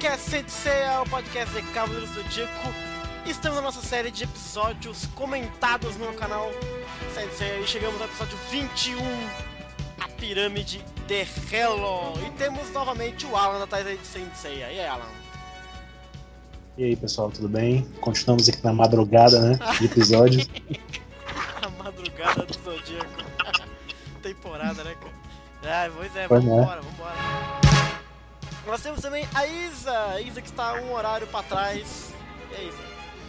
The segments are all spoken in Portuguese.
Podcast Sensei é o podcast de Cavaleiros do Dico. Estamos na nossa série de episódios comentados no canal Sensei e chegamos ao episódio 21, a Pirâmide de Hello. E temos novamente o Alan da Taizai de Sensei. E aí, Alan? E aí, pessoal, tudo bem? Continuamos aqui na madrugada, né? De episódios. a madrugada do Zodíaco. Temporada, né, cara? Ah, pois é, Pois é. vambora, vambora. Nós temos também a Isa, a Isa que está um horário pra trás. E Isa?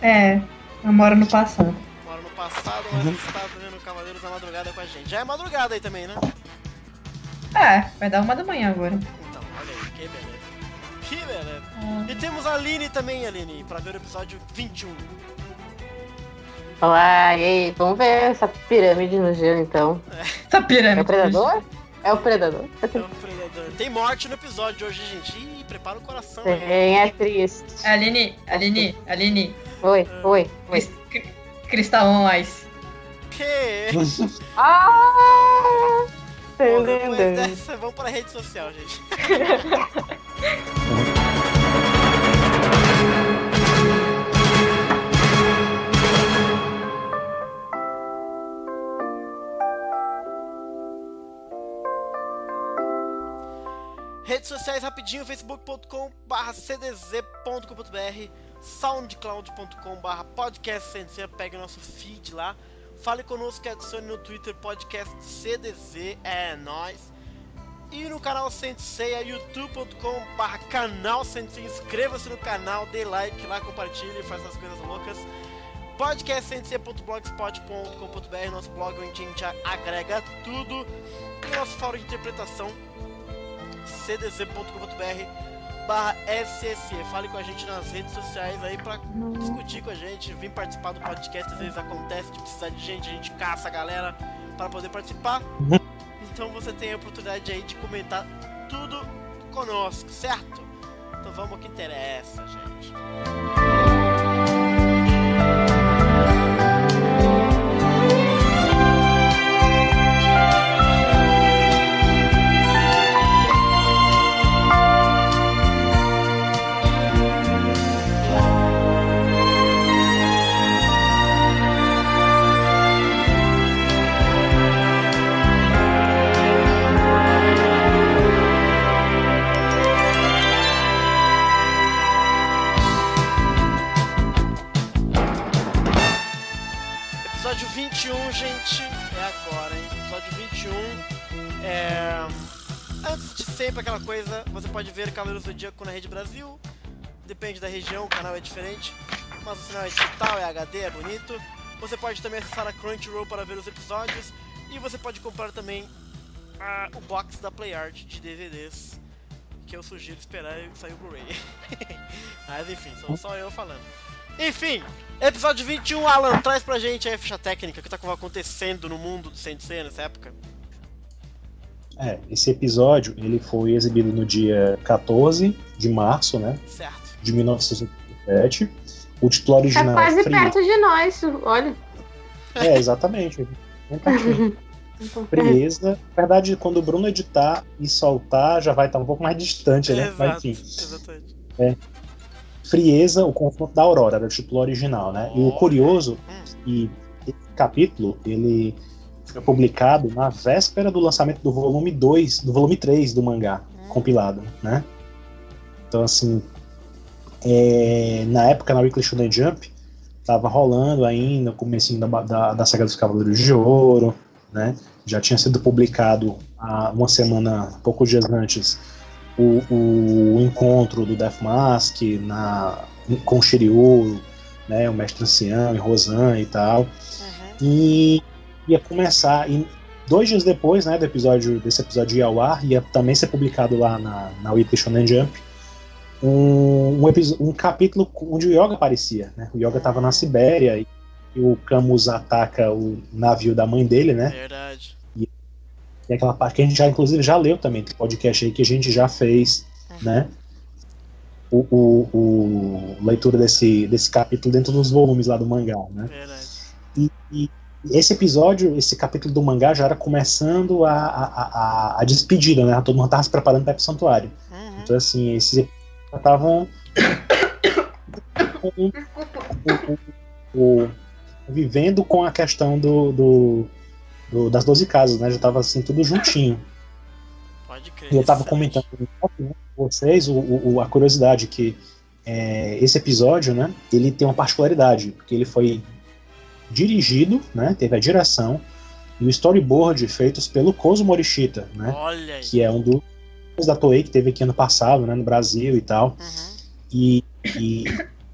É, eu moro no passado. Mora no passado, mas Uhum. está fazendo Cavaleiros na madrugada com a gente. Já é madrugada aí também, né? É, vai dar uma da manhã agora. Então, olha aí, que beleza. Que beleza. E temos a Aline também, Aline, pra ver o episódio 21. Olá, e aí? Vamos ver essa pirâmide no gelo então. Essa É pirâmide. o predador? É o predador? É o Predador. Tem morte no episódio de hoje, gente. Ih, prepara o coração aí. Sim, é triste. Aline, Aline, Aline. Oi, oi, oi. Cris- cri- Cristal on Ice. Que? Ah! Bom, depois dessa, vamos pra rede social, gente. Redes sociais rapidinho, facebook.com.br cdz.com.br soundcloud.com.br podcast Sensei, pegue o nosso feed lá. Fale conosco, adicione no Twitter podcast CDZ, é nóis. E no canal Sensei é youtube.com.br canal Sensei. Inscreva-se no canal, dê like lá, compartilhe, faz essas coisas loucas. podcastsensei.blogspot.com.br nosso blog onde a gente agrega tudo. E nosso fórum de interpretação cdz.com.br barra SSE. Fale com a gente nas redes sociais aí pra discutir com a gente, vir participar do podcast. Às vezes acontece de precisar de gente, a gente caça a galera para poder participar. Então você tem a oportunidade aí de comentar tudo conosco, certo? Então vamos ao que interessa, gente. Episódio 21, gente, é agora, hein? Episódio 21. É. Antes de sempre aquela coisa, você pode ver Cavaleiros do Zodíaco na Rede Brasil. Depende da região, o canal é diferente. Mas o sinal é digital, é HD, é bonito. Você pode também acessar a Crunchyroll para ver os episódios. E você pode comprar também ah, o box da PlayArt de DVDs. Que eu sugiro esperar sair o Blu-ray. Mas enfim, sou só eu falando. Enfim, episódio 21, Alan, traz pra gente aí a ficha técnica que tá acontecendo no mundo do Sensei nessa época. É, esse episódio ele foi exibido no dia 14 de março, né? Certo. De 1987. O título É original quase Free- perto de nós, olha. É, exatamente. Bem pertinho. Frieza. Na verdade, quando o Bruno editar e soltar, já vai estar um pouco mais distante, né? Mas Exato, enfim. exatamente. Frieza, o confronto da Aurora, era o título original, né? E o curioso Hum. que esse capítulo, ele foi publicado na véspera do lançamento do volume 2, do volume 3 do mangá, Hum. compilado, né? Então, assim, é, na época, na Weekly Shonen Jump, tava rolando ainda o comecinho da, da, da saga dos Cavaleiros de Ouro, né? Já tinha sido publicado há uma semana, poucos dias antes, o, o encontro do Death Mask na, com o Shiryu, né? O Mestre Ancião e Rosan e tal. Uhum. E ia começar, e dois dias depois, né, do episódio, desse episódio ir ao ar, ia também ser publicado lá na, na Weekly Shonen Jump, um, um, um capítulo onde o Yoga aparecia, né? O Yoga estava na Sibéria e, e o Camus ataca o navio da mãe dele, né? Verdade. E aquela parte que a gente já, inclusive, já leu também, tem podcast aí que a gente já fez, né? O, o, o leitura desse, desse capítulo dentro dos volumes lá do mangá, né? Verdade. E, e esse episódio, esse capítulo do mangá já era começando a, a, a, a despedida, né? Todo mundo tava se preparando para ir pro santuário. Uhum. Então, assim, esse, já estavam vivendo com a questão do, do, do, das 12 casas, né? Já tava assim, tudo juntinho. Pode crer. E eu tava comentando com vocês o, o- a curiosidade que é, esse episódio, né? Ele tem uma particularidade, porque ele foi dirigido, né? Teve a direção e o storyboard feitos pelo Kozo Morishita, né? Olha aí. Que é um dos da Toei que teve aqui ano passado, né? No Brasil e tal. Uhum. E, e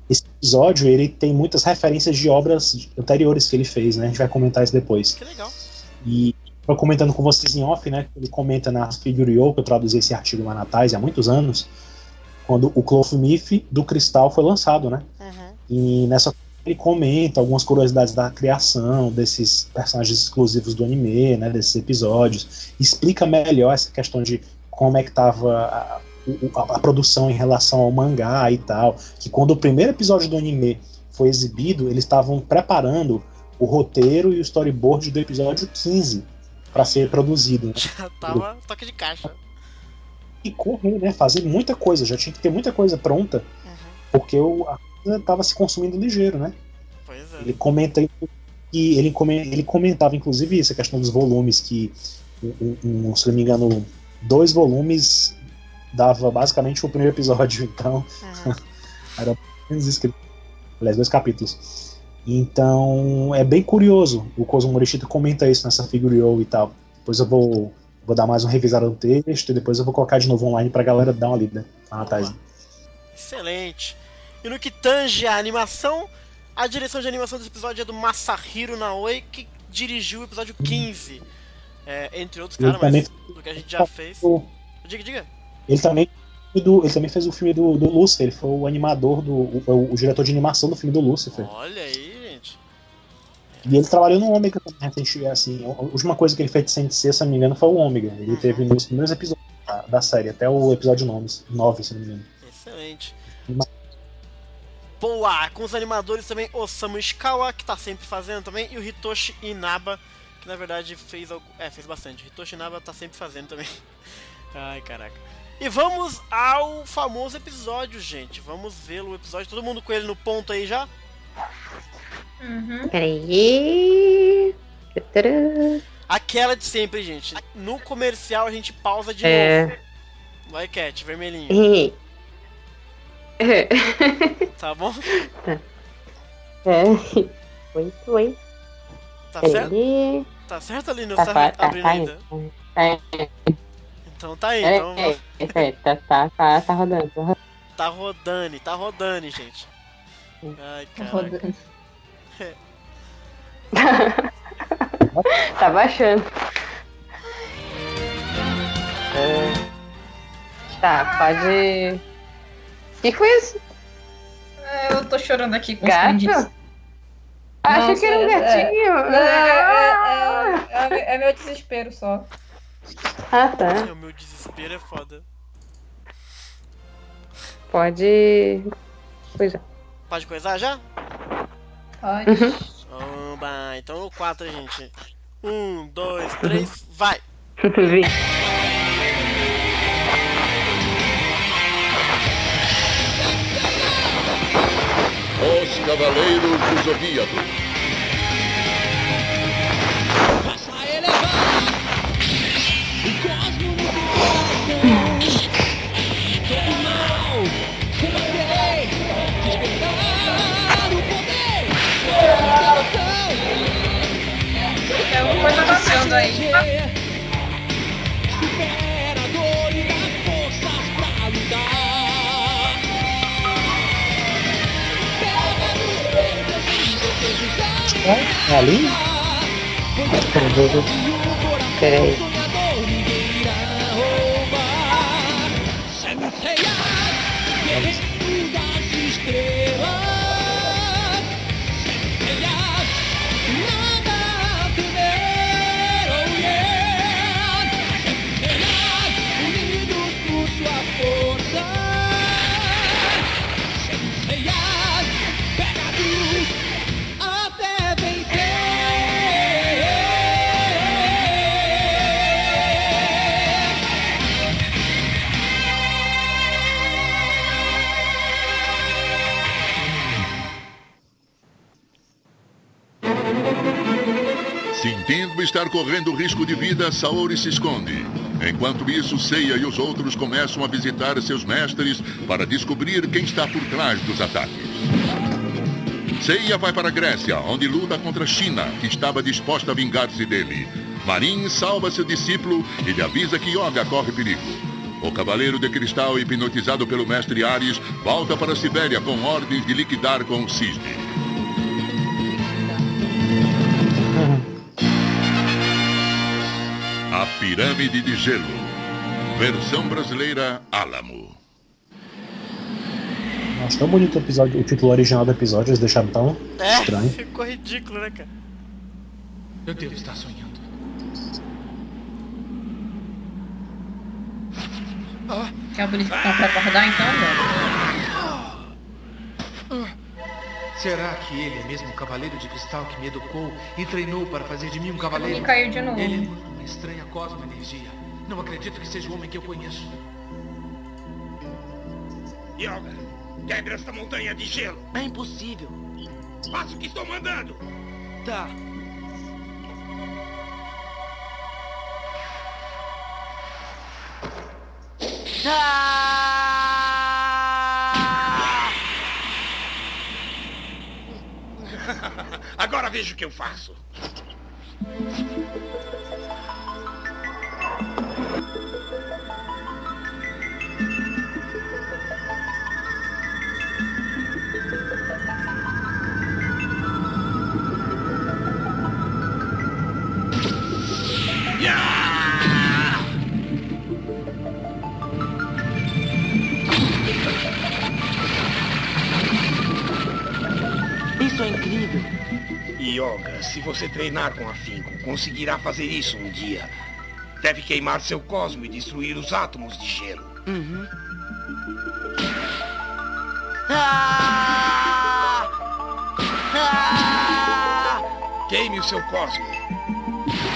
esse episódio ele tem muitas referências de obras anteriores que ele fez, né? A gente vai comentar isso depois. Que legal. E eu comentando com vocês em off, né? Ele comenta na Figure-O, que eu traduzi esse artigo lá na Tais há muitos anos, quando o Cloth Myth do Cristal foi lançado, né? Uhum. E nessa ele comenta algumas curiosidades da criação desses personagens exclusivos do anime, né? Desses episódios. Explica melhor essa questão de como é que tava a, a- a produção em relação ao mangá e tal. Que quando o primeiro episódio do anime foi exibido, eles estavam preparando o roteiro e o storyboard do episódio 15 para ser produzido. Né? Já tava toque de caixa. E correr, né? Fazer muita coisa, já tinha que ter muita coisa pronta, Uhum. porque o, a coisa tava se consumindo ligeiro, né? Pois é. Ele comenta que ele, ele comentava inclusive isso, a questão dos volumes, que um, um- se não me engano, dois volumes dava basicamente o primeiro episódio, então Uhum. menos escrito. Aliás, dois capítulos. Então, é bem curioso. O Kozo Morishita comenta isso nessa Figure-O e tal. Depois eu vou, vou dar mais uma revisada no texto e depois eu vou colocar de novo online pra galera dar uma lida. Tá. Boa. Excelente. E no que tange a animação, a direção de animação desse episódio é do Masahiro Naoi, que dirigiu o episódio 15. É, entre outros, Ele cara, mas do que a gente já fez. O- Diga, diga. Ele também, do, ele também fez o filme do, do Lucifer. Ele foi o animador, do, o, o diretor de animação do filme do Lucifer. Olha aí. E ele trabalhou no Ômega também, recente, assim, a última coisa que ele fez de CNC, se não me engano, foi o Ômega. Ele Uhum. teve nos primeiros episódios da, da série, até o episódio 9, 9, se não me engano. Excelente. Ma- Boa! Com os animadores também Osamu Ishikawa, que tá sempre fazendo também, e o Hitoshi Inaba, que na verdade fez algo. É, fez bastante. O Hitoshi Inaba tá sempre fazendo também. Ai, caraca. E vamos ao famoso episódio, gente. Vamos vê-lo, o episódio. Todo mundo com ele no ponto aí já? Uhum. Peraí. Tcharam. Aquela de sempre, gente. No comercial a gente pausa de É. novo. Vai, Cat, vermelhinho. É. Tá bom? É. Muito bem. Tá certo? Peraí. Tá certo ali, não Tá, tá, tá, tá, abrindo tá ainda. Tá, Então tá aí, é, então é, é, tá, tá, tá, tá rodando. tá rodando. tá rodando, tá rodando, gente. Ai, Tá caraca. rodando. Tá baixando. É. Tá, pode. Que foi isso? É, eu tô chorando aqui com os Gato? Achei Nossa, que era um é- gatinho. É, é, é, é, é meu desespero só. Ah, tá. É, o meu desespero é foda. Pode. Pois é. Pode coisar já? Pode. Oba, então no 4, gente. Um, dois, três, vai! Vi. Os Cavaleiros do Zodíaco. Aí. É ali? Peraí. Estar correndo risco de vida, Saori se esconde. Enquanto isso, Seiya e os outros começam a visitar seus mestres para descobrir quem está por trás dos ataques. Seiya vai para a Grécia, onde luta contra a China, que estava disposta a vingar-se dele. Marin salva seu discípulo e lhe avisa que Yoga corre perigo. O Cavaleiro de Cristal, hipnotizado pelo mestre Ares, volta para a Sibéria com ordens de liquidar com o Cisne. Pirâmide de Gelo. Versão brasileira Álamo. Acho tão bonito o episódio, o título original do episódio, eles deixaram tão É, estranho. ficou ridículo, né, cara? Eu devo estar sonhando. Quer a bonificação pra acordar então, velho? Será que ele é mesmo o cavaleiro de cristal que me educou e treinou para fazer de mim um cavaleiro? E caiu de novo. Ele emana uma estranha cosmo-energia. Não acredito que seja o homem que eu conheço. Yoga, quebre esta montanha de gelo. É impossível. Faça o que estou mandando. Tá. Ah! Agora veja o que eu faço. Se você treinar com afinco, conseguirá fazer isso um dia. Deve queimar seu cosmo e destruir os átomos de gelo. Uhum. Ah! Ah! Queime o seu cosmo.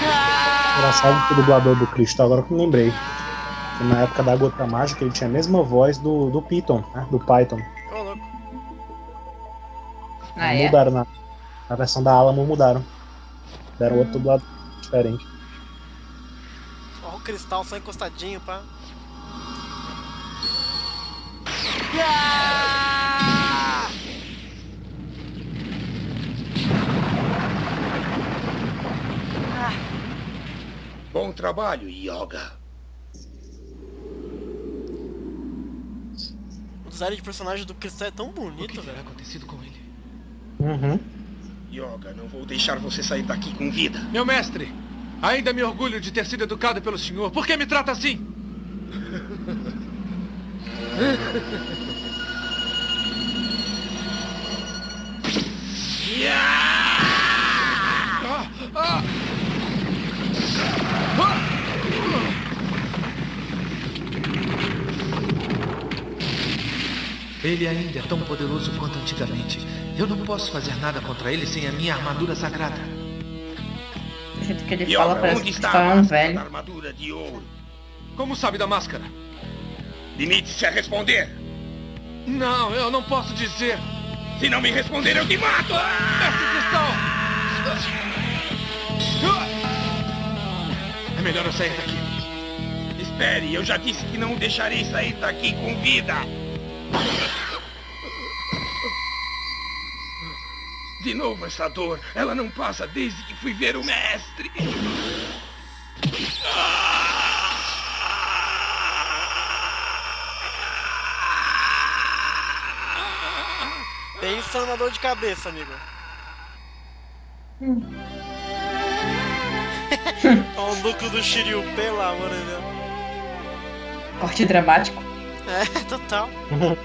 Ah! Engraçado que o dublador do Cristal, agora que eu me lembrei. Que na época da Gota Mágica ele tinha a mesma voz do, do Python, né? Do Python. Louco. Ah, é? Mudaram na, na versão da Alamo, mudaram. Deram outro dublador diferente. Ó, o cristal só encostadinho, pá. Ah! Bom trabalho, Yoga. O design de personagem do cristal é tão O que bonito, terá velho. acontecido com ele? Uhum. Yoga, não vou deixar você sair daqui com vida. Meu mestre, ainda me orgulho de ter sido educado pelo senhor. Por que me trata assim? Ah, Ele ainda é tão poderoso quanto antigamente. Eu não posso fazer nada contra ele sem a minha armadura sagrada. Do jeito que ele fala, parece que está um máscara velho. armadura de ouro? Como sabe da máscara? Limite-se a responder. Não, eu não posso dizer. Se não me responder, eu te mato! Mestre Cristal! É melhor eu sair daqui. Espere, eu já disse que não o deixarei sair daqui com vida. De novo essa dor. Ela não passa desde que fui ver o mestre. Pensa numa dor de cabeça, amigo. Olha o núcleo do Shiryu, pelo amor de Deus. Corte dramático. É, total.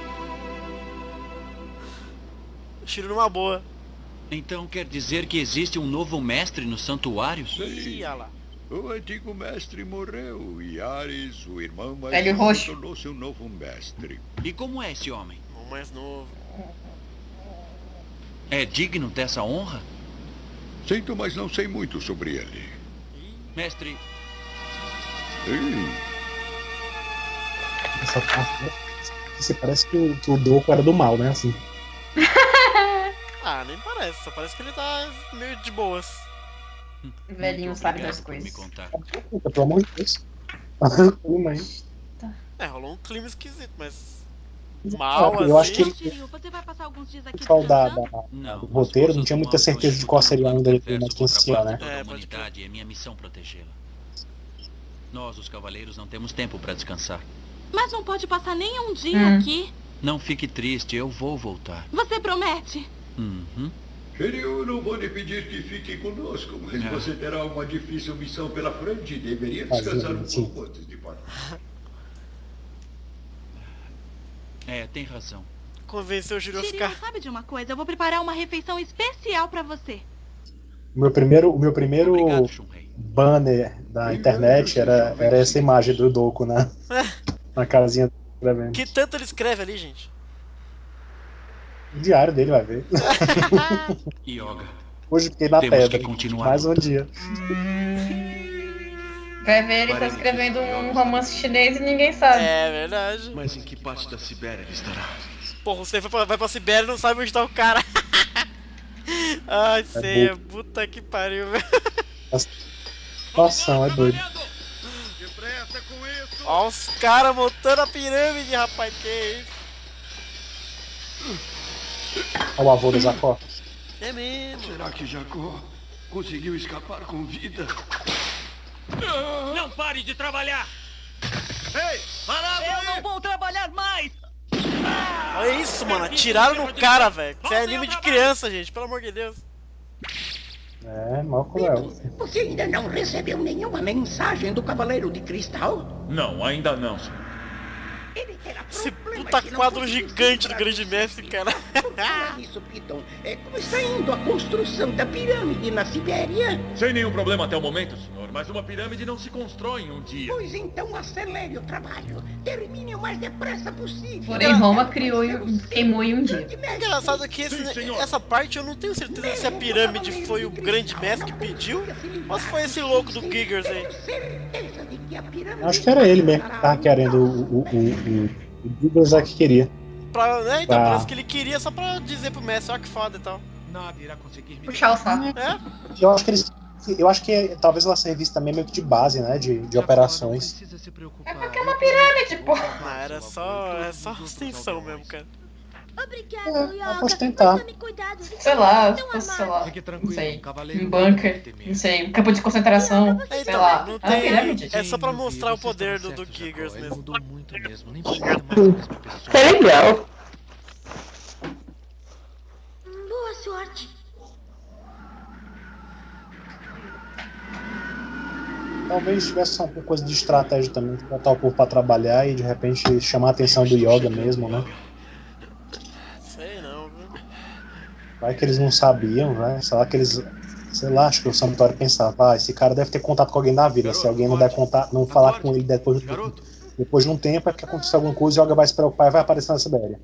Shiryu numa boa. Então quer dizer que existe um novo mestre no santuário? Ih, olha lá. O antigo mestre morreu e Ares, o irmão mais Velho novo, roxo. tornou-se um novo mestre. E como é esse homem? O mais novo. É digno dessa honra? Sinto, mas não sei muito sobre ele. Mestre, Essa parte, você parece que o, que o Doku era do mal, né? Assim. Ah, nem parece. Só parece que ele tá meio de boas. Velhinho Muito sabe das por me coisas. contar. Pelo amor de Deus. Calma aí. É, rolou um clima esquisito, mas. Mal, eu acho assim. que Shiryu, você vai passar alguns dias o da, da- Não, do roteiro não tinha muita certeza de qual seria ainda que iniciar, né? É, humanidade é minha missão protegê-la. Nós, os cavaleiros, não temos tempo para descansar. Mas não pode passar nem um dia Hum. aqui. Não fique triste, eu vou voltar. Você promete? Uhum. Eu não vou lhe pedir que fique conosco, mas É. você terá uma difícil missão pela frente e deveria descansar um pouco antes de partir. É, tem razão. Convenceu o Shiryu, ficar. sabe de uma coisa? Eu vou preparar uma refeição especial pra você. O meu primeiro, o meu primeiro Obrigado, banner da internet era, era essa imagem do Doku na, na carazinha escrevendo. Que tanto ele escreve ali, gente? O diário dele vai ver. Yoga. Hoje fiquei na Temos pedra. que continuar. Mais um dia. Vai ver, ele tá escrevendo um romance chinês e ninguém sabe. É verdade. Mas em que parte da Sibéria ele estará? Porra, você vai pra, vai pra Sibéria e não sabe onde tá o cara. Ai, ceia, puta que pariu, velho. Nossa, é doido. Ó os caras montando a pirâmide, rapaz, que isso? Olha o avô do Zacó. É mesmo. Será que Jacó conseguiu escapar com vida? Não pare de trabalhar! Eu não vou trabalhar mais! Olha isso, mano. Atiraram no cara, velho. Isso é anime de criança, gente. Pelo amor de Deus. É, mal cruel. Você ainda não recebeu nenhuma mensagem do Cavaleiro de Cristal? Não, ainda não, senhor. Ele terá Esse problemas puta quadro gigante do grande mestre, cara. Por falar nisso, Piton, é, como está indo a construção da pirâmide na Sibéria? Sem nenhum problema até o momento, senhor, mas uma pirâmide não se constrói em um dia. Pois então acelere o trabalho. Termine o mais depressa possível. Porém, Roma criou e queimou em um dia. Engraçado que esse- Sim, essa parte eu não tenho certeza se a pirâmide foi o grande mestre que pediu ou se foi esse louco do Giggers aí. Tenho certeza de que a pirâmide Acho que era ele mesmo que tava querendo o, o, o, o, o é que queria. Pra, né, então, Ah. parece que ele queria só pra dizer pro mestre, ó que foda e tal. Nada irá conseguir me Puxar o saco. É? Eu acho que eles. Eu acho que talvez ela servisse também meio que de base, né? De, de operações. Não precisa se preocupar. É porque é uma pirâmide, pô. Não, era só, é só extensão mesmo, cara. Obrigado, É, Yoga. eu posso tentar. Sei lá, fosse, sei lá. Fique Não tranquilo, sei. não bunker, não sei. Um campo de concentração, É, sei lá. não É tem- pirâmide. É só pra mostrar o poder do, do Giggers ele mesmo. mudou muito mesmo, nem mais a mesma pessoa. Que legal. Boa sorte. Talvez tivesse só uma coisa de estratégia também, de botar o povo pra trabalhar e de repente chamar a atenção do yoga mesmo, né? Sei não, viu? Vai que eles não sabiam, né? Sei lá que eles. Sei lá, acho que o Samutório pensava, ah, esse cara deve ter contato com alguém na vida. Se alguém não der contato, não falar com ele depois, Garoto, depois de um tempo, é porque aconteceu alguma coisa, o Yoga vai se preocupar e vai aparecer na Sibéria.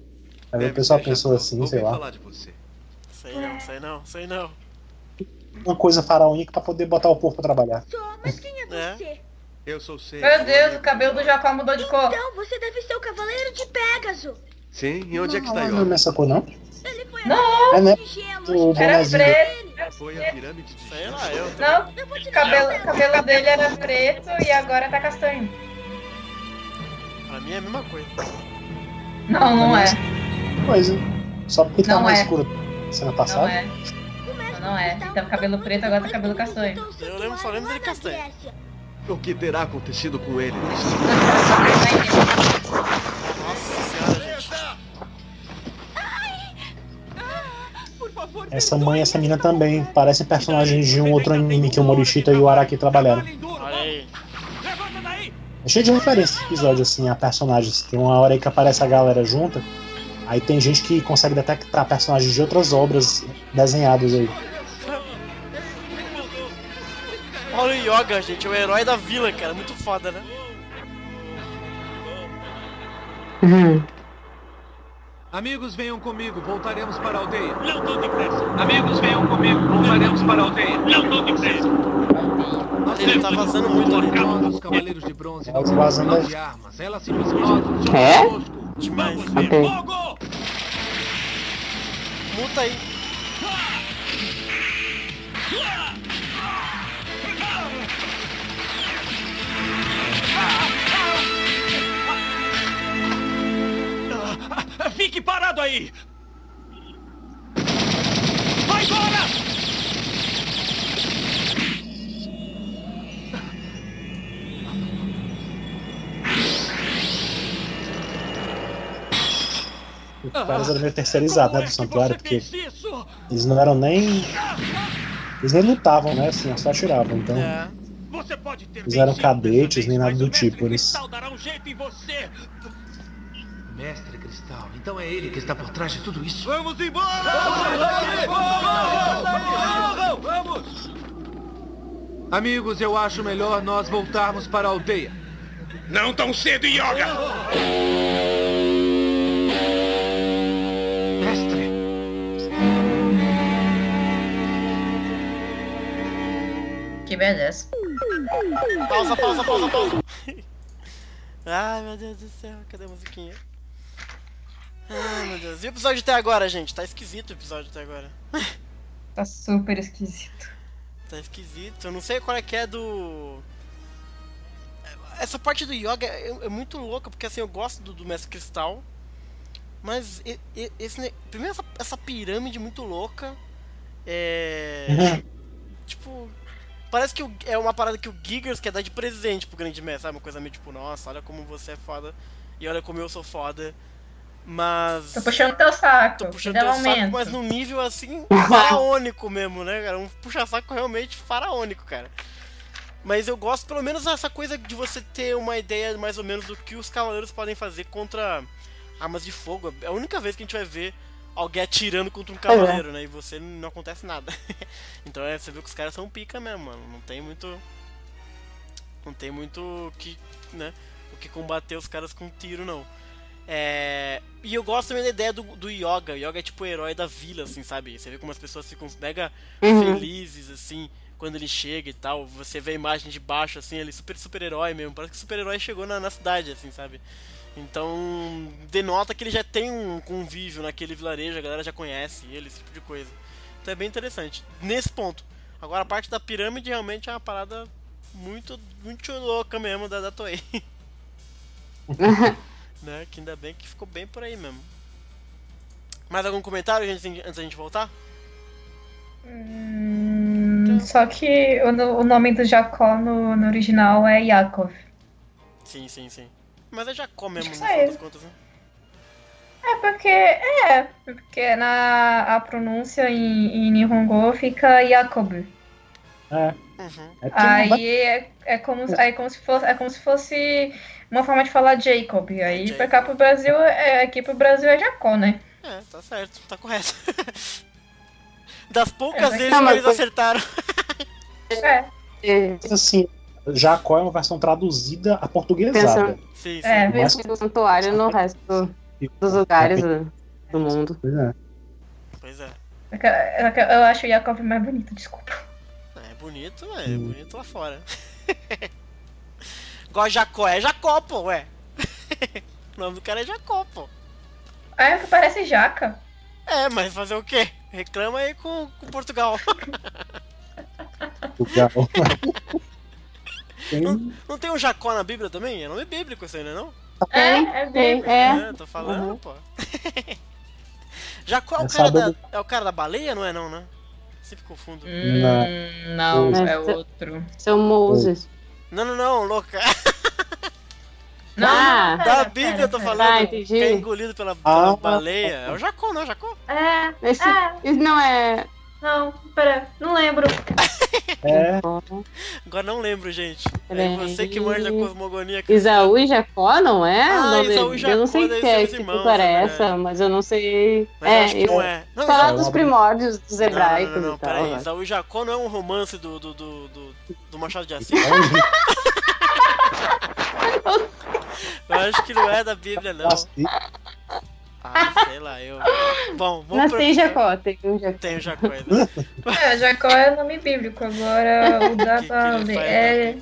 Aí o deve pessoal ser, pensou assim, sei lá. falar de você. Sei não, sei não, sei não. Uma coisa faraônica pra poder botar o povo pra trabalhar. Só, mas quem é É. você? Eu sou Sei. Meu Deus, o cabelo do Jacó mudou de cor. Então, você deve ser o Cavaleiro de Pégaso. Sim, e onde é que está Não, não é essa cor, não. Ele foi Não, É, né? O Era bonezinho. preto. Foi a pirâmide de Sei lá, eu. Não, cabelo, cabelo dele era preto e agora tá castanho. Pra mim é a mesma coisa. Não, não é. Coisa. Só porque tá Não mais é. escuro semana Não passada. é. Não, não é. Tava cabelo preto, agora tá cabelo castanho. Eu lembro, só lembro dele castanho. O que terá acontecido com ele? Essa mãe e essa mina também parecem personagens de um outro anime que o Morishita e o Araki trabalharam. Aí. É cheio de referência esse episódio, assim, a personagens. Tem uma hora aí que aparece a galera junta. Aí tem gente que consegue detectar personagens de outras obras desenhadas aí. Olha o Yoga, gente, o herói da vila, cara. Muito foda, né? Amigos, venham comigo, voltaremos para a aldeia. Não tô depressa. Amigos, venham comigo, voltaremos para a aldeia. Não tô depressa. Ele tá vazando muito ali. Os cavaleiros de bronze Tá não vazando precisam aí. de armas, elas simplesmente É? Demais. Ok. Multa aí. Aí! Vai embora! Os caras eram meio terceirizados, né, do santuário, porque eles não eram nem. Eles nem lutavam, né? Assim, só atiravam. Então. É. Eles eram cadetes, nem nada do tipo. Eles. Cristal dará um jeito em você! Mestre Cristal, então é ele que está por trás de tudo isso. Vamos embora! Vamos! Amigos, eu acho melhor nós voltarmos para a aldeia. Não tão cedo, Yoga! Mestre! Que beleza. Pausa, pausa, pausa, pausa. Ai, meu Deus do céu, cadê a musiquinha? Ai, meu Deus. E o episódio até agora, gente? Tá esquisito o episódio até agora. Tá super esquisito. Tá esquisito. Eu não sei qual é que é do. Essa parte do yoga é, é muito louca, porque assim, eu gosto do, do Mestre Cristal. Mas e- e- esse, primeiro essa, essa pirâmide muito louca. É. tipo. Parece que o- é uma parada que o Giggers quer dar de presente pro grande mestre, sabe? Uma coisa meio tipo, nossa, olha como você é foda. E olha como eu sou foda. Mas. Tô puxando teu saco. Tô puxando teu saco, mas num nível assim, faraônico mesmo, né, cara? Um puxa-saco realmente faraônico, cara. Mas eu gosto pelo menos dessa coisa de você ter uma ideia mais ou menos do que os cavaleiros podem fazer contra armas de fogo. É a única vez que a gente vai ver alguém atirando contra um cavaleiro, né? E você não acontece nada. então é, você vê que os caras são pica mesmo, mano. Não tem muito. Não tem muito que. né? O que combater os caras com tiro, não. É, E eu gosto também da ideia do, do Yoga. O Yoga é tipo o herói da vila, assim, sabe? Você vê como as pessoas ficam mega Uhum. felizes, assim, quando ele chega e tal. Você vê a imagem de baixo, assim, ele super super-herói mesmo. Parece que o super-herói chegou na, na cidade, assim, sabe? Então, denota que ele já tem um convívio naquele vilarejo, a galera já conhece ele, esse tipo de coisa. Então é bem interessante. Nesse ponto. Agora, a parte da pirâmide realmente é uma parada muito, muito louca mesmo da, da Toei. né? Que ainda bem que ficou bem por aí mesmo. Mais algum comentário antes, da gente voltar? Hum, só que o, o nome do Jacó no, no original é Yakov. Sim, sim, sim. Mas é Jacó mesmo, no final das contas, né? É porque. É, porque na a pronúncia em, em Nihongo fica Jacob. É. Uhum. É não vai- Aí é, é, como, é, como se fosse, é como se fosse uma forma de falar Jacob. Aí pra cá pro Brasil, é, aqui pro Brasil é Jacó, né? É, tá certo, tá correto. Das poucas É, vezes que eles foi- acertaram. É. Assim, Jacó é uma versão traduzida a portuguesada. Sim, sim. É, Mas- mesmo santuário no resto dos lugares do, do mundo. Pois é. Pois é. É é Eu acho o Jacob mais bonito, desculpa. É bonito, é bonito lá fora. Igual Jacó, é Jacó, pô, ué. o nome do cara é Jacó, pô. Ah, é que parece jaca. É, mas fazer o quê? Reclama aí com, com Portugal. Portugal. não, não tem um Jacó na Bíblia também? É nome bíblico isso aí, não é não? É, é bíblico. É, tô falando, Uhum. pô. Jacó é o, É cara da, é o cara da baleia, não é não, né? Sempre confundo. Hum, não, Mas é seu- outro. Seu Moses. Não, não, não, louca. Não, Ah, não, Da Bíblia eu tô falando. Ah, entendi. Que é engolido pela, pela Ah. baleia. É o Jacó, não, Jacó? É, Esse, é, esse não é. Não, pera, não lembro. É. Agora não lembro, gente. É você que manja da cosmogonia cristã. Isaú e Jacó, não é? Ah, O nome Isaú e? Jacó eu não sei que, ser é, que irmãos, é né? mas eu não sei. Mas é, acho que não é. Não, falar dos primórdios dos Não, hebraicos não, não, não, tal. peraí. né? Isaú e Jacó não é um romance do, do, do, do, do Machado de Assis? eu acho que não é da Bíblia, não. Ah, sei lá, eu. Bom, vamos Nasci em Jacó, tem um Jacó. Tem o Jacó ainda. É, Jacó é nome bíblico, agora o da é.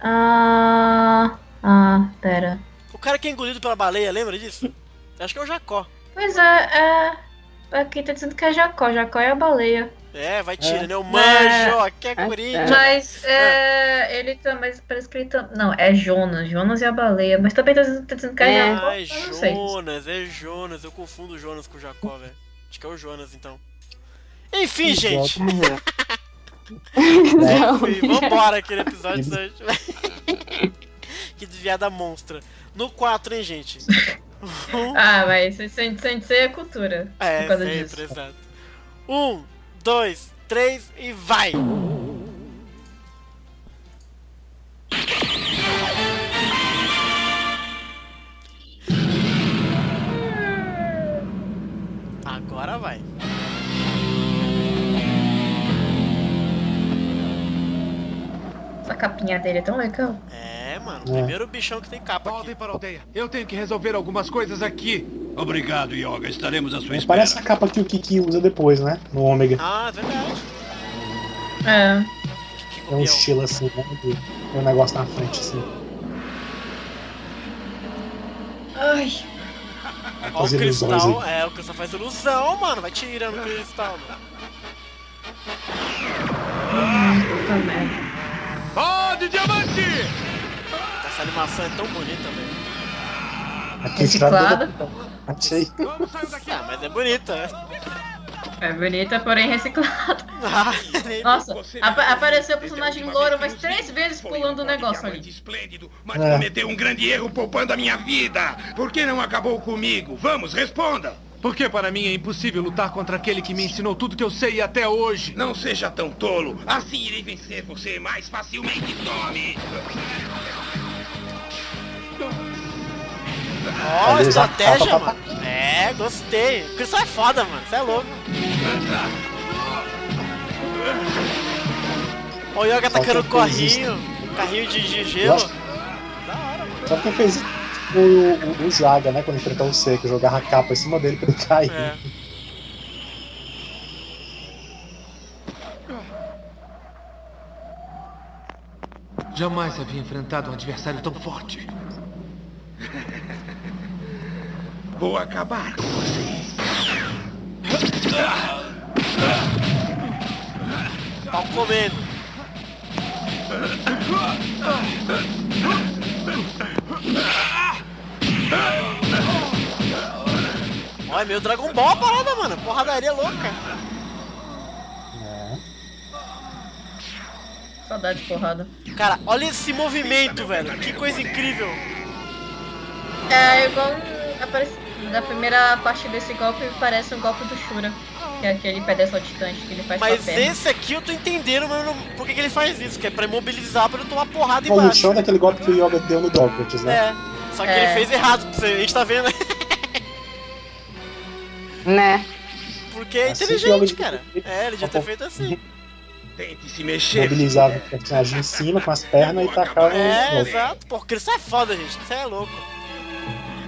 Ah. Ah, pera. O cara que é engolido pela baleia, lembra disso? Acho que é o Jacó. Pois é, é. Aqui tá dizendo que é Jacó, Jacó é a baleia. É, vai tirando. Eu manjo, ó, que é Corinthians. Mas é, ele também. Parece que ele tam- Não, é Jonas. Jonas e a baleia. Mas também tá dizendo, tá que é. Ah, é não sei. Jonas, é Jonas. Eu confundo o Jonas com o Jacó, velho. Acho que é o Jonas, então. Enfim, gente. Enfim, vambora aquele episódio de hoje. que desviada monstra. No 4, hein, gente? Ah, mas sem, sem ser a cultura. É, por causa sempre, disso. exato. Um, dois, três e vai! Agora vai. Essa capinha dele é tão legal. É. Primeiro bichão que tem capa Voltem para a aldeia. Eu tenho que resolver algumas coisas aqui. Obrigado, Yoga. Estaremos à sua espera. Parece a capa que o Kiki usa depois, né? No Ômega. Ah, é verdade. É. É um estilo assim, né? de- Tem um negócio na frente assim. Ai. Ó, o cristal, aí. é, o cristal faz ilusão, mano. Vai tirando o cristal, mano. Puta merda. Oh, de diamante! Essa animação é tão bonita, velho. Aqui Reciclada. Achei. Ah, mas é bonita. É bonita, porém reciclada. Ah, Nossa, apa- apareceu o personagem louro umas três vezes pulando o negócio ali. Mas É. cometeu um grande erro poupando a minha vida. Por que não acabou comigo? Vamos, responda. Porque para mim é impossível lutar contra aquele que me ensinou tudo que eu sei até hoje. Não seja tão tolo. Assim irei vencer você mais facilmente. Tome. Ó, a estratégia, capa mano. É, gostei. O cristal é foda, mano. Você é louco. Ó, o Yoga tacando Falta um corrinho. Carrinho de, de gelo. Sabe quem fez isso? O, o, o Jaga, né? Quando enfrentou o C, que jogava a capa em cima dele pra ele cair. É. Jamais havia enfrentado um adversário tão forte. Vou acabar com vocês. Pau comendo. É meio Dragon Ball a parada, mano. Porradaria louca. Saudade de porrada. Cara, olha esse movimento, velho. Que coisa incrível. É igual um- aparece, na primeira parte desse golpe parece um golpe do Shura. Que é aquele pedestal distante que ele faz com a Mas perna. esse aqui eu tô entendendo, mano, por que, que ele faz isso, que é pra imobilizar pra ele tomar porrada O embaixo. chão daquele golpe que o Yoga deu no Dawkins, né? É. Só que É. ele fez errado, a gente tá vendo. Né? Porque é Assim inteligente, que cara. É, ele devia ter feito assim. Tente se mexer. Mobilizava o personagem em cima com as pernas e tacava É, exato. Pô, isso é foda, gente. Isso é louco.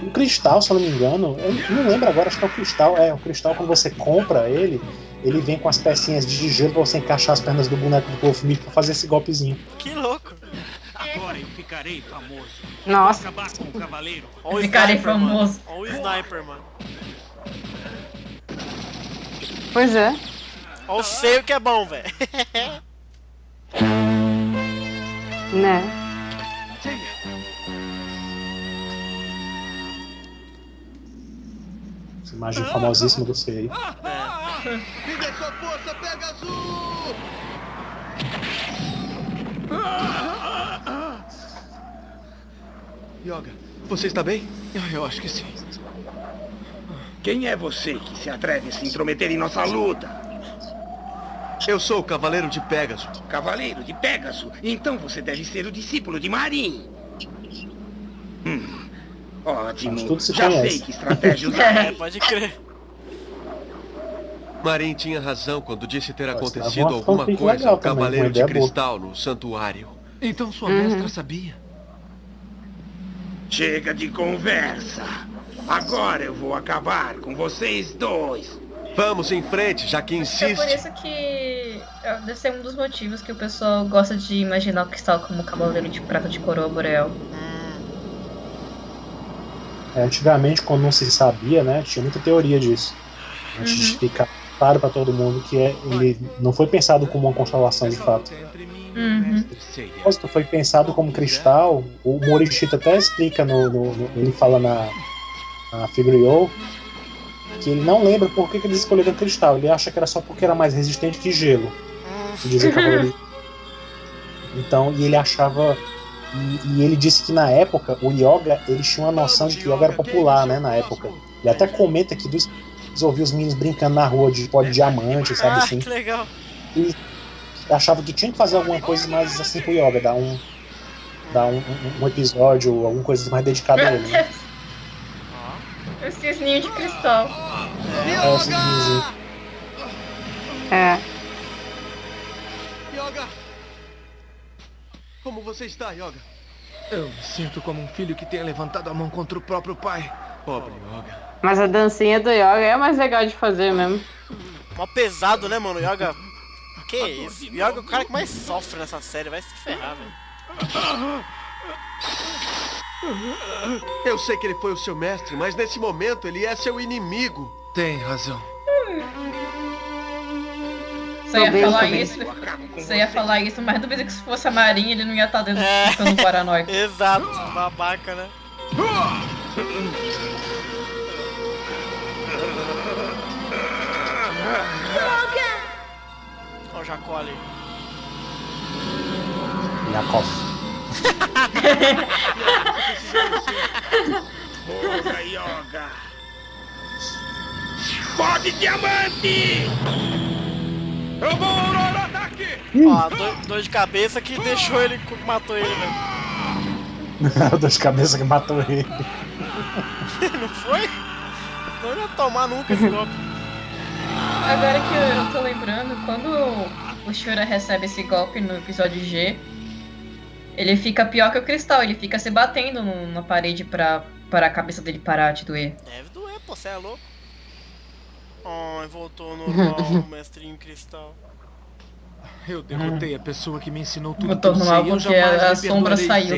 O cristal, se eu não me engano, eu não lembro agora, acho que é o cristal. É, o cristal, quando você compra ele, ele vem com as pecinhas de gelo pra você encaixar as pernas do boneco do Wolf Meat pra fazer esse golpezinho. Que louco. Agora eu ficarei famoso. Nossa. Vou acabar com o cavaleiro. Ó o Ficarei sniper, mano. famoso. Ó o sniper, mano. Pois é. Ó o seio que é bom, velho. Né? Imagem famosíssima do Sei. Me dê sua força, Pegasus! Yoga, você está bem? Ah, Eu acho que sim. Quem é você que se atreve a se intrometer em nossa luta? Eu sou o Cavaleiro de Pegasus. Cavaleiro de Pégaso. Então você deve ser o discípulo de Marim. Hum, Mas ótimo. tudo se Já conhece. sei que estratégia É, usarei. pode crer. Marin tinha razão quando disse ter acontecido é alguma coisa ao Cavaleiro de ideia boa. Cristal no santuário. Então sua Uhum. mestra sabia. Chega de conversa. Agora eu vou acabar com vocês dois. Vamos em frente, já que É insiste. por isso que é, deve ser um dos motivos que o pessoal gosta de imaginar o cristal como cavaleiro de prata de coroa boreal. É, antigamente, quando não se sabia, né, tinha muita teoria disso. Antes de Uhum. ficar claro para todo mundo que é, ele não foi pensado como uma constelação de fato. Uhum. Foi pensado como cristal. O Morishita até explica no, no- no- ele fala na, na Figure que ele não lembra por que, que eles escolheram cristal. Ele acha que era só porque era mais resistente que gelo. Então, e ele achava e, e ele disse que na época o yoga eles tinham uma noção de que o yoga era popular, né? Na época. Ele até comenta que dos, eles ouviam os meninos brincando na rua de pó de diamante, sabe Ah, assim. que legal. E achava que tinha que fazer alguma coisa mais assim pro yoga, dar um, dar um, um- um episódio, alguma coisa mais dedicada a ele. Né? O cisninho de cristal. É. É. Yoga! Como você está, Yoga? Eu me sinto como um filho que tenha levantado a mão contra o próprio pai. Pobre Yoga. Mas a dancinha do yoga é mais legal de fazer mesmo. Mó pesado, né, mano? Yoga. Que isso? Yoga é o cara que mais sofre nessa série. Vai se ferrar, velho. Eu sei que ele foi o seu mestre, mas nesse momento ele é seu inimigo. Tem razão. Você ia bem, falar isso? Você ia falar isso, mas duvida que se fosse a Marinha ele não ia estar dentro É. ficando paranoico. Exato, babaca, né? Ó o Jacó ali. Yakov. Porra, Yoga! Pode diamante! Eu vou Aurora ataque! Ó, dor, dor de cabeça que deixou ele, matou ele, velho. Dor de cabeça que matou ele. Não foi? Não ia tomar nunca esse golpe. Agora que eu tô lembrando, quando o Shura recebe esse golpe no episódio G, ele fica pior que o cristal, ele fica se batendo no- na parede pra, para a cabeça dele parar de doer. Deve doer, pô, você é louco. Ai, voltou no normal, o mestrinho cristal. Eu derrotei a pessoa que me ensinou tudo eu no sei, álbum eu que jamais a sombra saiu.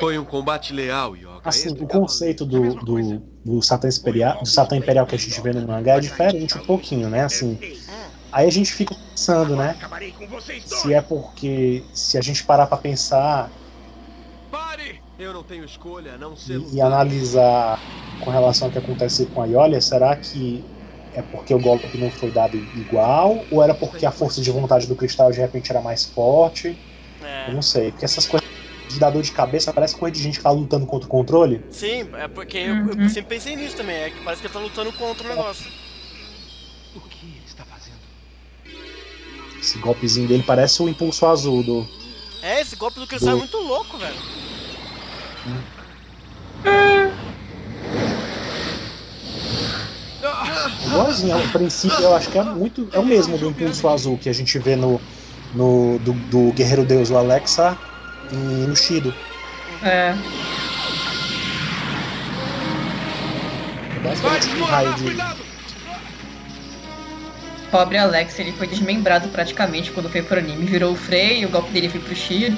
Foi um combate leal, Yoga. Assim, o conceito do, do, do Satã Imperial, do Satã Imperial que a gente vê no mangá é diferente um pouquinho, né? Assim, aí a gente fica pensando, né? Se é porque se a gente parar pra pensar Pare! Eu não tenho escolha, a não ser e, e analisar com relação ao que aconteceu com a Iolia, será que é porque o golpe não foi dado igual? Ou era porque a força de vontade do cristal de repente era mais forte? É. Eu não sei, porque essas coisas de dar dor de cabeça parece coisa de gente que tá lutando contra o controle. Sim, é porque eu, eu sempre pensei nisso também. É que parece que ele tá lutando contra o negócio. O que ele está fazendo? Esse golpezinho dele parece o impulso azul do. É, esse golpe do cristal é Do- muito louco, velho. Igualzinho, a princípio eu acho que é muito. É o mesmo do impulso azul que a gente vê no. no do, do Guerreiro Deus, o Alexa, e no Shido. É. É basicamente um raio de. Pobre Alex, ele foi desmembrado praticamente quando foi pro anime. Virou o freio, o golpe dele foi pro Shiro.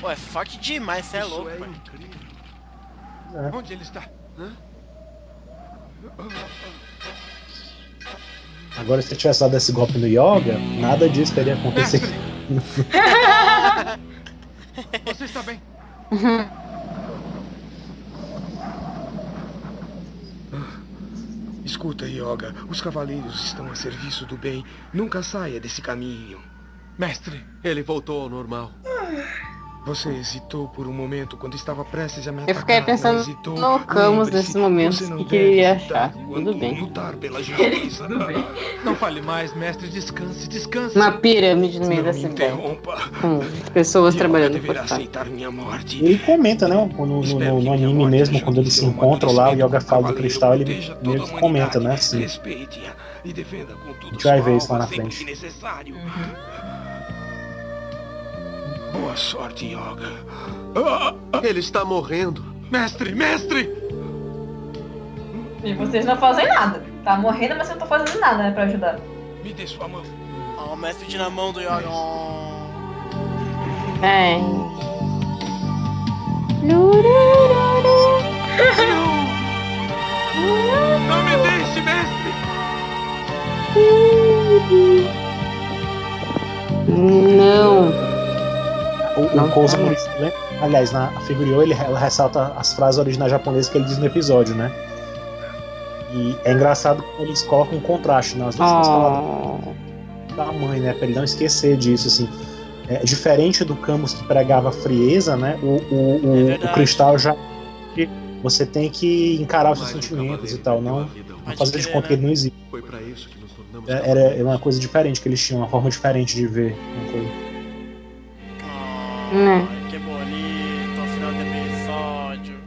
Pô, é forte demais, você é louco, velho. É. Onde ele está? Hã? Agora, se eu tivesse dado esse golpe no Yoga, nada disso teria acontecido. Você está bem? Escuta, Yoga. Os cavaleiros estão a serviço do bem. Nunca saia desse caminho. Mestre, Ele voltou ao normal. Você hesitou por um momento quando estava prestes a me Eu fiquei atacar, pensando hesitou. no Camus Lembre-se, nesses momentos, você não o que ele achar. Tudo bem. Lutar pela justiça. Não fale mais, mestre. Descanse, descanse. Uma pirâmide no meio da cidade. interrompa. Com pessoas trabalhando por aceitar minha morte. Ele comenta, né? No, no, no- no anime mesmo, quando eles se encontram lá, o Yoga fala do cristal, ele meio que comenta, né? Assim, com a tudo gente vai ver isso lá na frente. necessário. Boa sorte, Yoga. Ele está morrendo. Mestre, mestre! E vocês não fazem nada. Tá morrendo, mas eu não tô fazendo nada, né, pra ajudar. Me dê sua mão. Ah, o mestre tira mão do Yoga. É. Não me deixe, mestre! Não! O, o Kousa né? aliás, na Figurio ele ela ressalta as frases originais japonesas que ele diz no episódio, né? E é engraçado que eles colocam um contraste nas duas Ah. palavras da mãe, né? Pra ele não esquecer disso, assim. É, diferente do Camus que pregava frieza, né? O, o, o, o Cristal já. Você tem que encarar os seus sentimentos e tal, não, não fazer de conta que ele não existe. Foi pra isso que nos tornamos É, Era é uma coisa diferente que eles tinham, uma forma diferente de ver uma coisa. Né? Que bonito, final do episódio.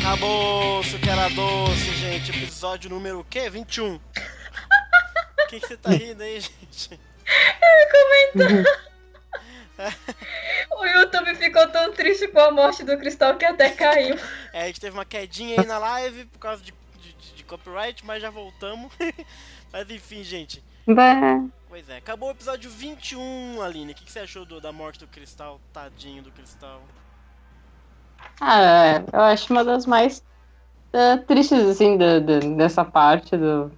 Acabou, que era doce, gente. Episódio número o quê? 21. O que que você tá rindo aí, gente? Comentando. o YouTube ficou tão triste com a morte do Cristal que até caiu. É, a gente teve uma quedinha aí na live por causa de, de- de copyright, mas já voltamos. mas enfim, gente. Bah. Pois é, acabou o episódio 21, Aline. O que, que você achou do- da morte do Cristal? Tadinho do Cristal. Ah, eu acho uma das mais eh, tristes, assim, da- da- dessa parte do,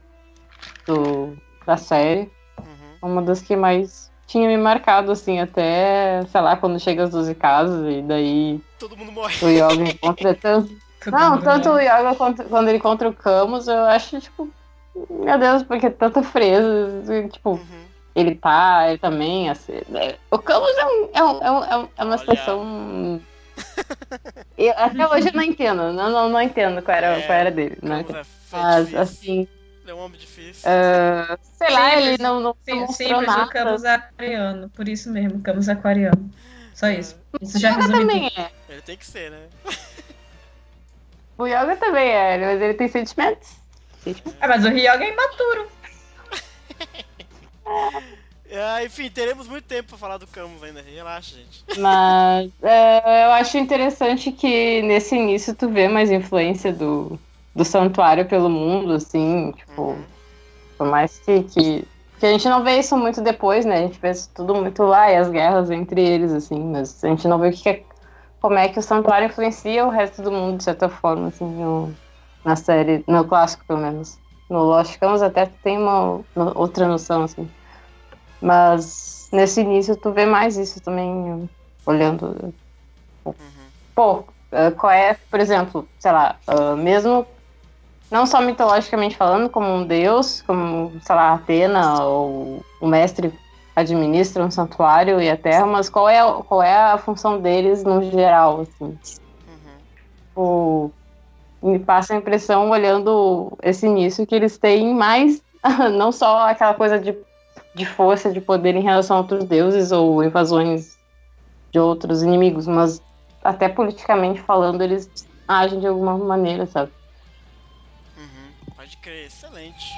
do- da série. Uma das que mais tinha me marcado, assim, até, sei lá, quando chega às 12 casas e daí Todo mundo morre. o Yoga encontra tanto. Não, tanto o Yoga quanto quando ele encontra o Camus, eu acho, tipo, meu Deus, porque tanta fresa, e, tipo, ele tá, ele também, assim, né? o Camus é, um, é, um, é, um- é é uma situação... Eu, até hoje eu não entendo, não, não, não entendo qual era, qual era dele, né? Mas, assim, É um homem difícil. ah, sei lá, Simples, ele não, não sim- mostrou simples, nada. o Camus é aquariano. Por isso mesmo, Camus é aquariano. Só isso. Isso já Yoga também tudo. é. Ele tem que ser, né? O Yoga também é, mas ele tem sentimentos. Ah, mas o Ryoga é imaturo. Ah, enfim, teremos muito tempo pra falar do Camus ainda. Relaxa, gente. Mas é, eu acho interessante que nesse início tu vê mais influência do, do santuário pelo mundo, assim, tipo, por mais que, que, que a gente não vê isso muito depois, né? A gente vê isso tudo muito lá e as guerras entre eles, assim, mas a gente não vê o que é, como é que o santuário influencia o resto do mundo, de certa forma, assim, no- na série, no clássico, pelo menos. No Lost Canvas até tem uma outra noção, assim. Mas nesse início tu vê mais isso também, olhando. Pô, eh, qual é, por exemplo, sei lá, ah, mesmo não só mitologicamente falando, como um deus, como, sei lá, Atena ou o mestre administra um santuário e a terra, mas qual é, qual é a função deles no geral, assim? Tipo, me passa a impressão, olhando esse início, que eles têm mais, não só aquela coisa de, de força, de poder em relação a outros deuses ou invasões de outros inimigos, mas até politicamente falando, eles agem de alguma maneira, sabe? Pode crer, excelente.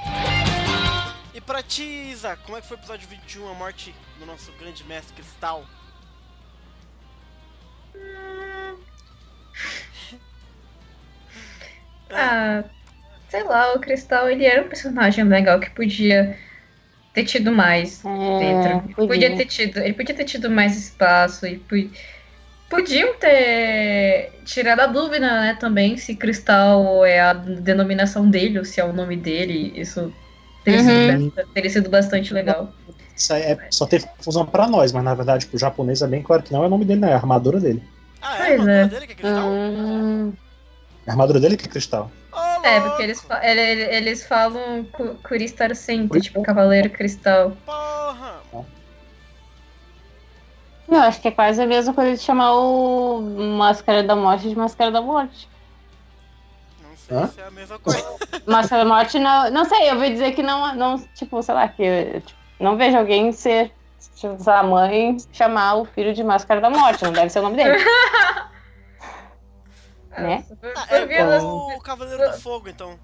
E pra ti, Isa, como é que foi o episódio 21, a morte do nosso grande mestre Cristal? Ah, sei lá, o Cristal ele era um personagem legal que podia ter tido mais dentro. podia. Podia ter tido, ele podia ter tido mais espaço e pu- podiam ter tirado a dúvida, né, também se Cristal é a denominação dele ou se é o nome dele. Isso teria, Uhum. sido, teria sido bastante legal. Isso é, só teve confusão pra nós, mas na verdade pro japonês é bem claro que não é o nome dele, não, é a armadura dele. Ah, Pois é. É a armadura dele que é cristal. É, porque eles, fa- ele- ele- eles falam cu- Curistar Sente, tipo Cavaleiro Cristal. Eu acho que é quase a mesma coisa de chamar o Máscara da Morte de Máscara da Morte. Hã? Isso é a mesma coisa. Máscara da Morte, não, não sei, eu vou dizer que não, não tipo, sei lá, que tipo, não vejo alguém ser, tipo, a mãe chamar o filho de Máscara da Morte, não deve ser o nome dele. né? Ah, é Por via das- o Cavaleiro do Fogo, então.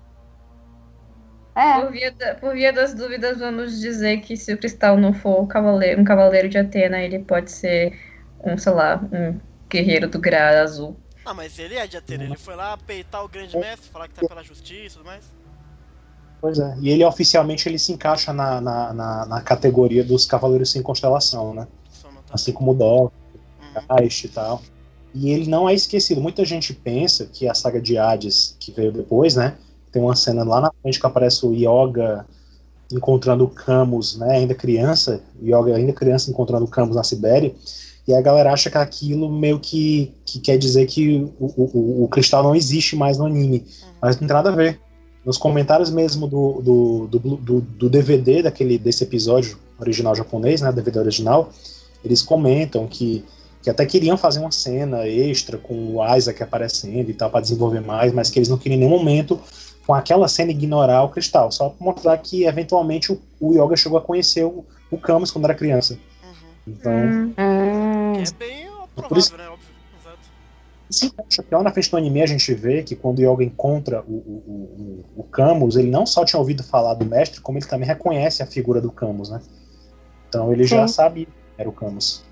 É. Por via, da- por via das dúvidas, vamos dizer que se o Cristal não for o cavaleiro, um cavaleiro de Atena, ele pode ser um, sei lá, um guerreiro do Gra azul. Ah, mas ele é de Atena, ele foi lá peitar o grande mestre, falar que tá pela justiça e tudo mais. Pois é. E ele oficialmente ele se encaixa na, na, na, na categoria dos Cavaleiros sem Constelação, né? Assim como o Dó, Geist e tal. E ele não é esquecido. Muita gente pensa que a saga de Hades, que veio depois, né? Tem uma cena lá na frente que aparece o Yoga encontrando o Camus, né, ainda criança, Yoga ainda criança encontrando o Camus na Sibéria, e a galera acha que aquilo meio que, que quer dizer que o, o, o cristal não existe mais no anime, mas não tem nada a ver. Nos comentários mesmo do, do, do, do, do DVD daquele, desse episódio original japonês, né, DVD original, eles comentam que, que até queriam fazer uma cena extra com o Isaac aparecendo e tal, para desenvolver mais, mas que eles não queriam em nenhum momento com aquela cena ignorar o cristal, só para mostrar que eventualmente o, o Yoga chegou a conhecer o, o Camus quando era criança. Então. Hum. É bem por isso- provável, né? Óbvio. Exato. Sim, lá na frente do anime a gente vê que quando o Yoga encontra o, o, o, o Camus, ele não só tinha ouvido falar do mestre, como ele também reconhece a figura do Camus, né? Então ele já Sim. sabe que era o Camus.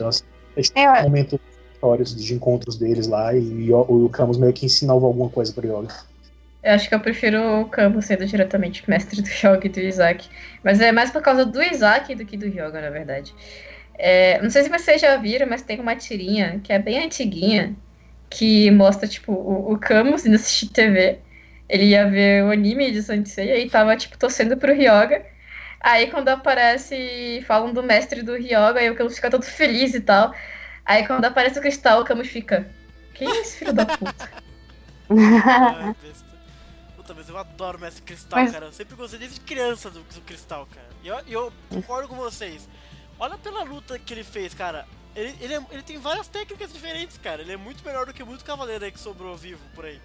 É. Então, assim, eles Eu- têm momentos histórios de encontros deles lá e o, o Camus meio que ensinava alguma coisa pro Yoga. Eu acho que eu prefiro o Camus sendo diretamente mestre do Yoga e do Isaac. Mas é mais por causa do Isaac do que do Yoga, na verdade. É, não sei se vocês já viram, mas tem uma tirinha que é bem antiguinha, que mostra, tipo, o, o Camus indo assistir TV. Ele ia ver o anime de Saint Seiya e tava, tipo, torcendo pro Ryoga. Aí quando aparece, falam do mestre do Ryoga, aí o Camus fica todo feliz e tal. Aí quando aparece o cristal, o Camus fica. Quem é esse filho da puta? Ai, besta. Puta, mas eu adoro o Mestre Cristal, Mas- cara. Eu sempre gostei desde criança do, do Cristal, cara. E eu, eu concordo com vocês. Olha pela luta que ele fez, cara. Ele, ele, é- ele tem várias técnicas diferentes, cara. Ele é muito melhor do que muito cavaleiro aí que sobrou vivo por aí.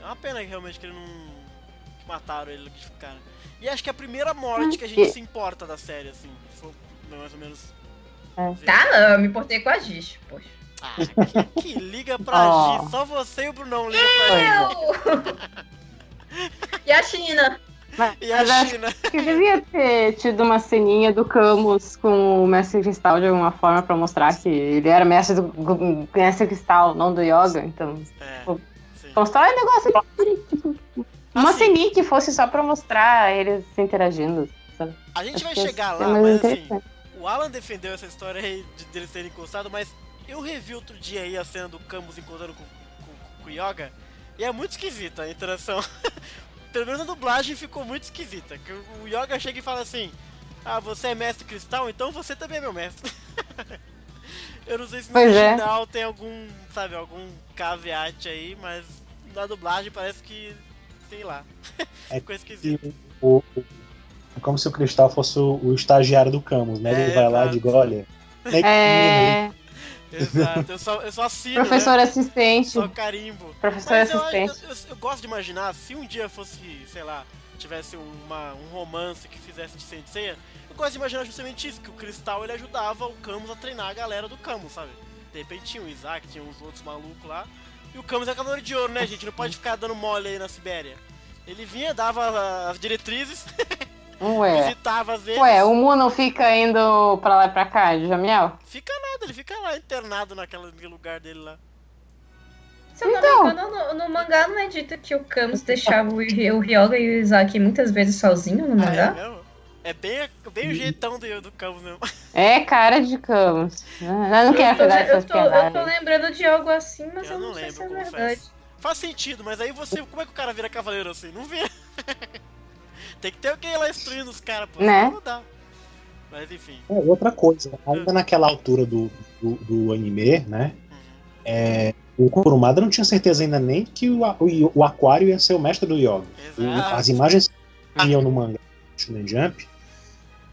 É uma pena realmente que ele não. Que mataram ele, cara. E acho que é a primeira morte que a gente se importa da série, assim. Se for mais ou menos. Tá, não, eu me importei com a Gish, poxa. Ah, que, que liga pra Oh. Gi. Só você e o Brunão ligam pra Gi. E a China? Mas, E a mas China? que devia ter tido uma ceninha do Camus com o Mestre Cristal de alguma forma pra mostrar que ele era mestre do Mestre Cristal, não do Yoga. Então, É, tipo, constrói um negócio tipo, uma Assim. que fosse só pra mostrar eles se interagindo. sabe? A gente Acho vai chegar lá, mais mas assim, o Alan defendeu essa história aí de deles terem encostado, mas eu revi outro dia aí a cena do Camus encontrando com, com, com o Yoga, e é muito esquisita a interação. Pelo menos a dublagem ficou muito esquisita. Que o Yoga chega e fala assim: Ah, você é mestre cristal, então você também é meu mestre. eu não sei se no Pois é. original tem algum, sabe, algum caveat aí, mas na dublagem parece que, sei lá, É ficou esquisito. o, o- é como se o Cristal fosse o, o estagiário do Camus, né? Ele É, vai lá e exato. diz, olha. né, É, Exato, eu só, eu só assino, professor né? assistente. Só carimbo. Professor Mas eu, assistente. eu, eu- eu gosto de imaginar, se um dia fosse, sei lá, tivesse uma, um romance que fizesse de Saint Seiya, eu gosto de imaginar justamente isso, que o Cristal ele ajudava o Camus a treinar a galera do Camus, sabe? De repente tinha o Isaac, tinha uns outros malucos lá, e o Camus é cavaleiro de ouro, né, gente? Não pode ficar dando mole aí na Sibéria. Ele vinha, dava as diretrizes, Ué. visitava às vezes. Ué, o Mu não fica indo pra lá e pra cá, Jamiel? Fica nada, ele fica lá internado naquela, naquele lugar dele lá. Se eu não Então. me engano, no, no mangá não é dito que o Camus deixava o, Ry- o Ryoga e o Isaac muitas vezes sozinho no Ah, é mangá? mesmo? É bem, bem o jeitão do, do Camus mesmo. É cara de Camus. Eu não quero tô, pegar eu, essas tô, eu tô lembrando de algo assim, mas eu, Eu não, não sei lembro, se é confesso. verdade. Faz sentido, mas aí você. Como é que o cara vira cavaleiro assim? Não vira. Tem que ter alguém lá instruindo os caras, pô. Né? Não dá. Mas enfim. É, outra coisa, ainda naquela altura do, do, do anime, né? é, o Kurumada não tinha certeza ainda nem que o, o, o Aquário ia ser o mestre do Yoga. As imagens que iam no mangá Shonen Jump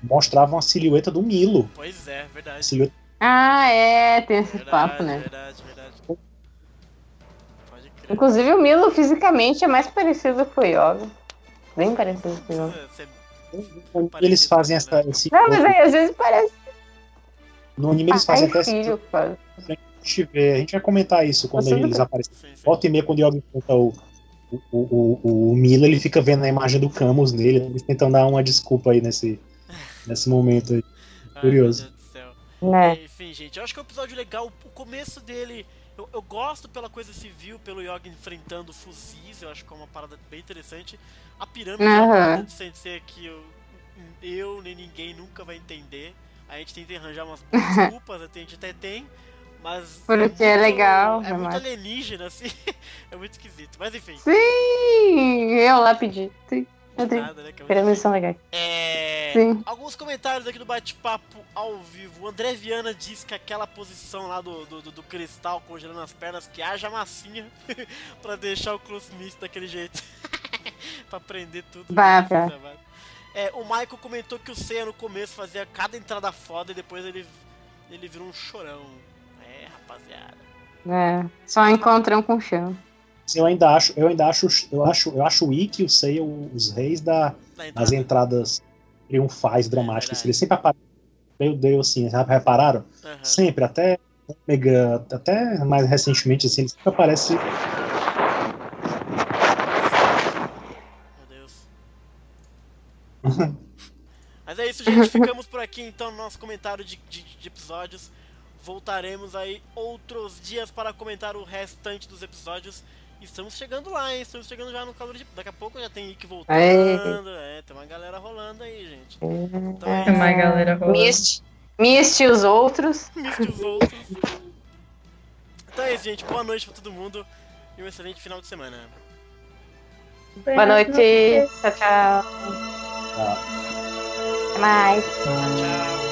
mostravam a silhueta do Milo. Pois é, verdade. silhueta Ah, é, tem esse Verdade, papo, né? verdade, verdade. Pode crer. Inclusive o Milo fisicamente é mais parecido com o Yoga. Bem parecido com o Yoga. Você- eles fazem essa, esse. Não, mas aí às vezes parece No anime eles fazem pai até esse. filho, cara. A gente, vê, a gente vai comentar isso quando Você eles não- aparecem. Sim, sim. Volta e meia, quando o Yoga encontra o, o, o, o, o Milo, ele fica vendo a imagem do Camus nele. Eles tentam dar uma desculpa aí nesse, nesse momento aí. Ai, curioso. meu Deus do céu. Né? Enfim, gente, eu acho que é um episódio legal. O começo dele, eu, eu gosto pela coisa civil, pelo Yoga enfrentando fuzis, eu acho que é uma parada bem interessante. A pirâmide é uma parada de Sensei que eu, eu nem ninguém nunca vai entender. A gente tenta arranjar umas boas desculpas, até a gente até tem, mas. Porque é legal, É muito jamais. alienígena, assim. é muito esquisito. Mas enfim. Sim, eu lá pedi. Sim. Nada, né, que é Pirâmides são legais. É, Sim. Alguns comentários aqui do bate-papo ao vivo. O André Viana diz que aquela posição lá do, do, do- cristal congelando as pernas, que haja massinha pra deixar o Smith daquele jeito. pra prender tudo. Vai, vai. É, o Michael comentou que o Seiya no começo fazia cada entrada foda e depois ele, ele virou um chorão. É, rapaziada. É, só encontram com chão. Eu ainda acho, eu ainda acho, eu acho, eu acho o Ikki e o Seiya os reis da, das entradas triunfais, dramáticas. que eles sempre aparecem. Meu Deus, assim, já repararam? Sempre, até Omega, até mais recentemente, assim, eles sempre aparecem. Mas é isso, gente. Ficamos por aqui então no nosso comentário de, de, de episódios. Voltaremos aí outros dias para comentar o restante dos episódios. Estamos chegando lá, hein? Estamos chegando já no calor de. Daqui a pouco já tem Ike voltando. É, tem uma galera rolando aí, gente. Então é Tem uma isso. galera rolando. Mist, Mist e os outros. Mist e os outros. Então é isso, gente. Boa noite pra todo mundo e um excelente final de semana. Boa noite. Tchau, tchau. Até mais. Tchau.